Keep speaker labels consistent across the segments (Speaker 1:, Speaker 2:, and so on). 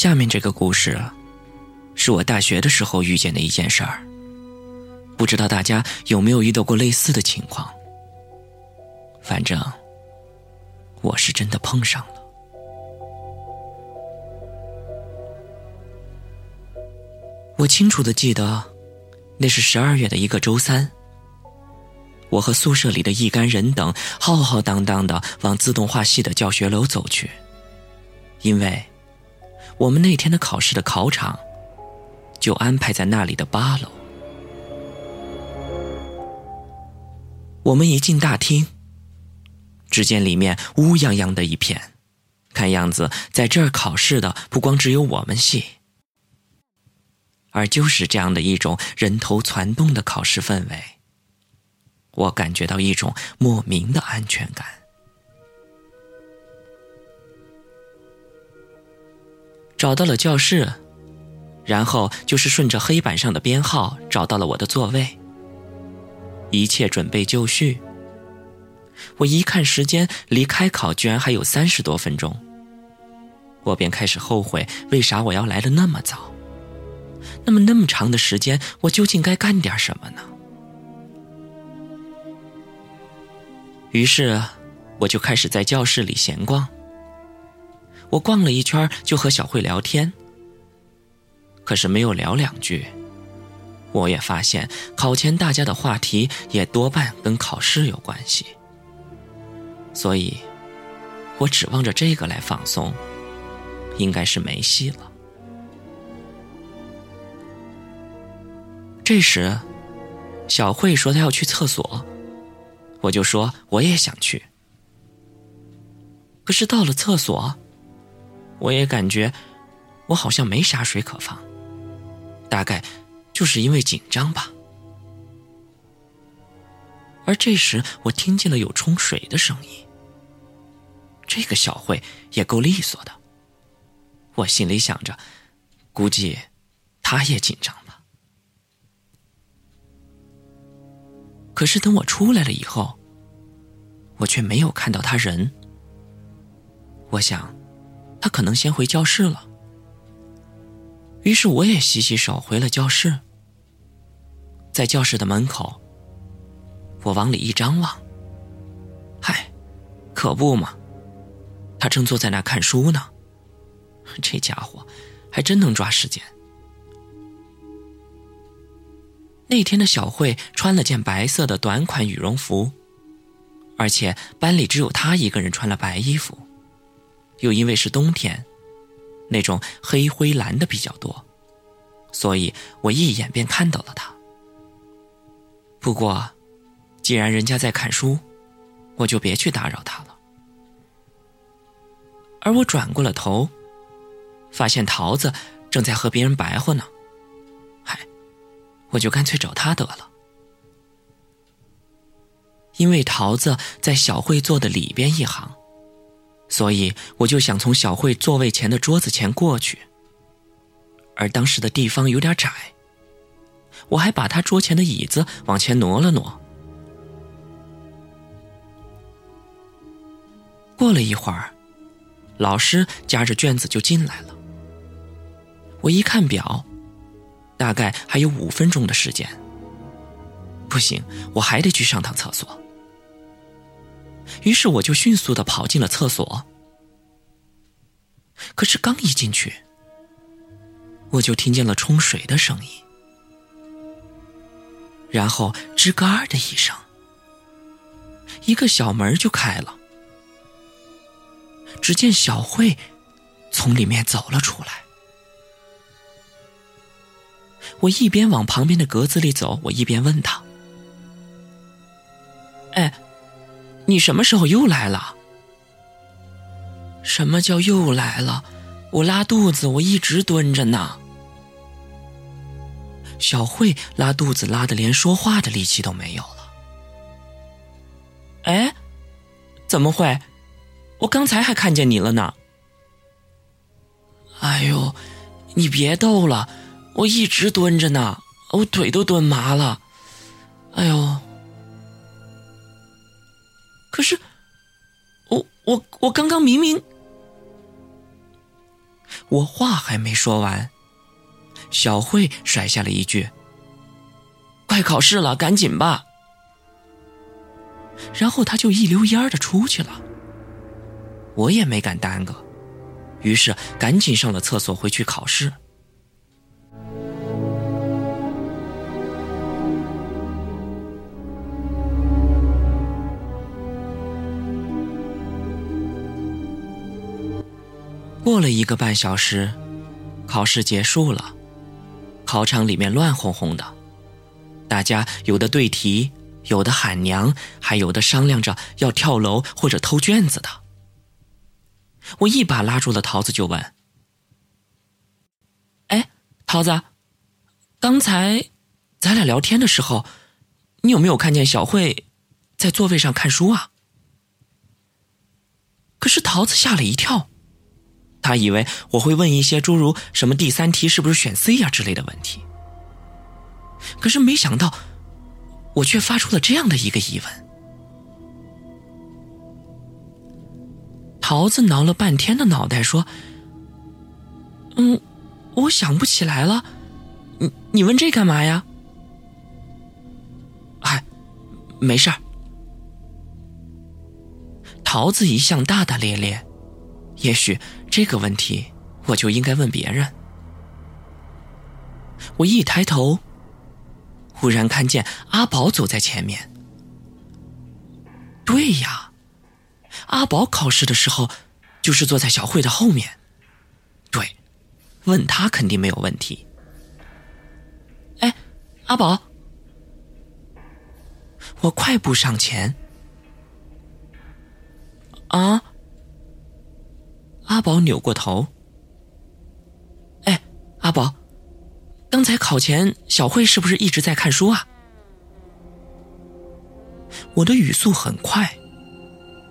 Speaker 1: 下面这个故事，是我大学的时候遇见的一件事儿。不知道大家有没有遇到过类似的情况？反正我是真的碰上了。我清楚的记得，那是十二月的一个周三，我和宿舍里的一干人等浩浩荡荡的往自动化系的教学楼走去，因为。我们那天的考试的考场，就安排在那里的八楼。我们一进大厅，只见里面乌泱泱的一片，看样子在这儿考试的不光只有我们系，而就是这样的一种人头攒动的考试氛围，我感觉到一种莫名的安全感。找到了教室，然后就是顺着黑板上的编号找到了我的座位。一切准备就绪。我一看时间，离开考居然还有三十多分钟，我便开始后悔，为啥我要来的那么早？那么那么长的时间，我究竟该干点什么呢？于是，我就开始在教室里闲逛。我逛了一圈，就和小慧聊天。可是没有聊两句，我也发现考前大家的话题也多半跟考试有关系。所以，我指望着这个来放松，应该是没戏了。这时，小慧说她要去厕所，我就说我也想去。可是到了厕所。我也感觉，我好像没啥水可放，大概就是因为紧张吧。而这时，我听见了有冲水的声音。这个小慧也够利索的。我心里想着，估计她也紧张吧。可是等我出来了以后，我却没有看到他人。我想。他可能先回教室了，于是我也洗洗手回了教室。在教室的门口，我往里一张望，嗨，可不嘛，他正坐在那看书呢。这家伙还真能抓时间。那天的小慧穿了件白色的短款羽绒服，而且班里只有她一个人穿了白衣服。又因为是冬天，那种黑灰蓝的比较多，所以我一眼便看到了他。不过，既然人家在看书，我就别去打扰他了。而我转过了头，发现桃子正在和别人白话呢。嗨，我就干脆找他得了，因为桃子在小慧坐的里边一行。所以我就想从小慧座位前的桌子前过去，而当时的地方有点窄，我还把她桌前的椅子往前挪了挪。过了一会儿，老师夹着卷子就进来了。我一看表，大概还有五分钟的时间。不行，我还得去上趟厕所。于是我就迅速的跑进了厕所，可是刚一进去，我就听见了冲水的声音，然后吱嘎的一声，一个小门就开了，只见小慧从里面走了出来，我一边往旁边的格子里走，我一边问他：“哎，你什么时候又来了？”“什么叫又来了？我拉肚子，我一直蹲着呢。”小慧拉肚子拉的连说话的力气都没有了。哎，怎么会？我刚才还看见你了呢。哎呦，你别逗了，我一直蹲着呢，我腿都蹲麻了。可是，我我我刚刚明明，我话还没说完。小慧甩下了一句：“快考试了，赶紧吧。”然后他就一溜烟的出去了。我也没敢耽搁，于是赶紧上了厕所回去考试。过了一个半小时，考试结束了。考场里面乱哄哄的，大家有的对题，有的喊娘，还有的商量着要跳楼或者偷卷子的。我一把拉住了桃子，就问：“哎，桃子，刚才咱俩聊天的时候，你有没有看见小慧在座位上看书啊？”可是桃子吓了一跳。他以为我会问一些诸如什么第三题是不是选 C 呀之类的问题，可是没想到，我却发出了这样的一个疑问。桃子挠了半天的脑袋说：“嗯，我想不起来了，你你问这干嘛呀？”哎，没事儿。桃子一向大大咧咧。也许这个问题我就应该问别人。我一抬头，忽然看见阿宝走在前面。对呀，阿宝考试的时候就是坐在小慧的后面。对，问他肯定没有问题。哎，阿宝，我快步上前。啊？阿宝扭过头，哎，阿宝，刚才考前小慧是不是一直在看书啊？我的语速很快，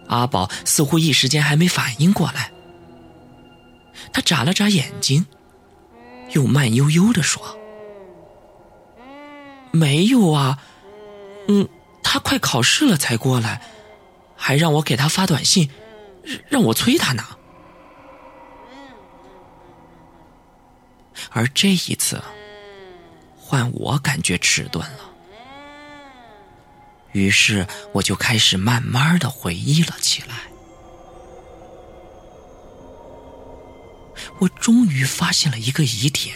Speaker 1: 阿宝似乎一时间还没反应过来，他眨了眨眼睛，又慢悠悠的说：“没有啊，嗯，他快考试了才过来，还让我给他发短信，让我催他呢。”而这一次，换我感觉迟钝了，于是我就开始慢慢的回忆了起来。我终于发现了一个疑点，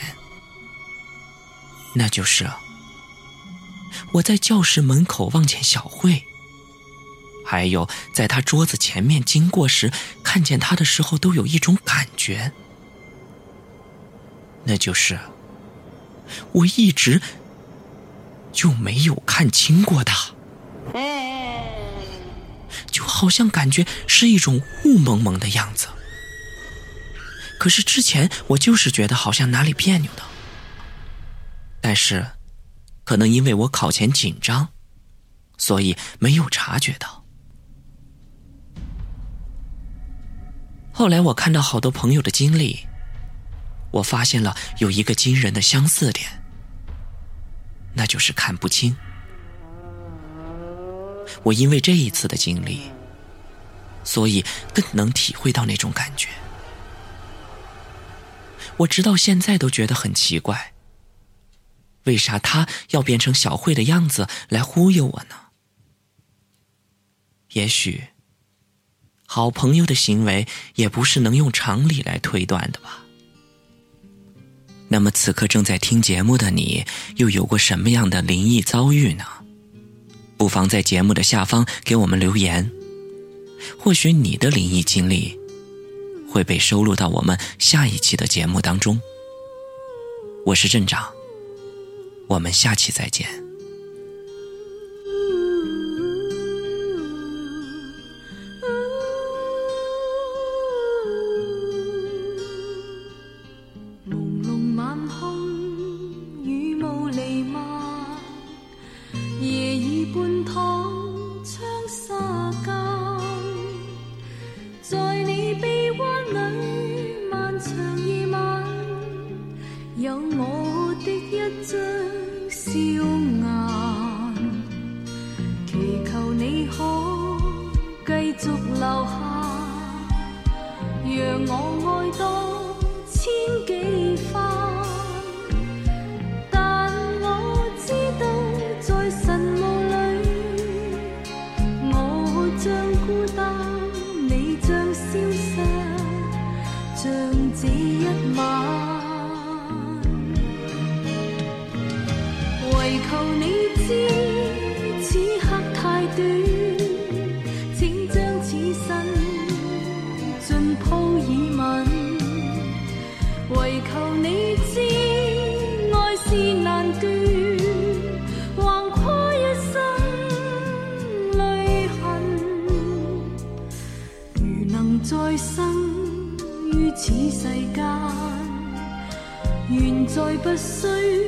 Speaker 1: 那就是我在教室门口望见小慧，还有在她桌子前面经过时看见她的时候，都有一种感觉。那就是，我一直就没有看清过他，就好像感觉是一种雾蒙蒙的样子。可是之前我就是觉得好像哪里别扭的，但是可能因为我考前紧张，所以没有察觉到。后来我看到好多朋友的经历。我发现了有一个惊人的相似点，那就是看不清。我因为这一次的经历，所以更能体会到那种感觉。我直到现在都觉得很奇怪，为啥他要变成小慧的样子来忽悠我呢？也许，好朋友的行为也不是能用常理来推断的吧。那么此刻正在听节目的你又有过什么样的灵异遭遇呢？不妨在节目的下方给我们留言或许你的灵异经历会被收录到我们下一期的节目当中。我是镇长我们下期再见。
Speaker 2: 笑颜，祈求你可继续留下，让我爱多千几年。不需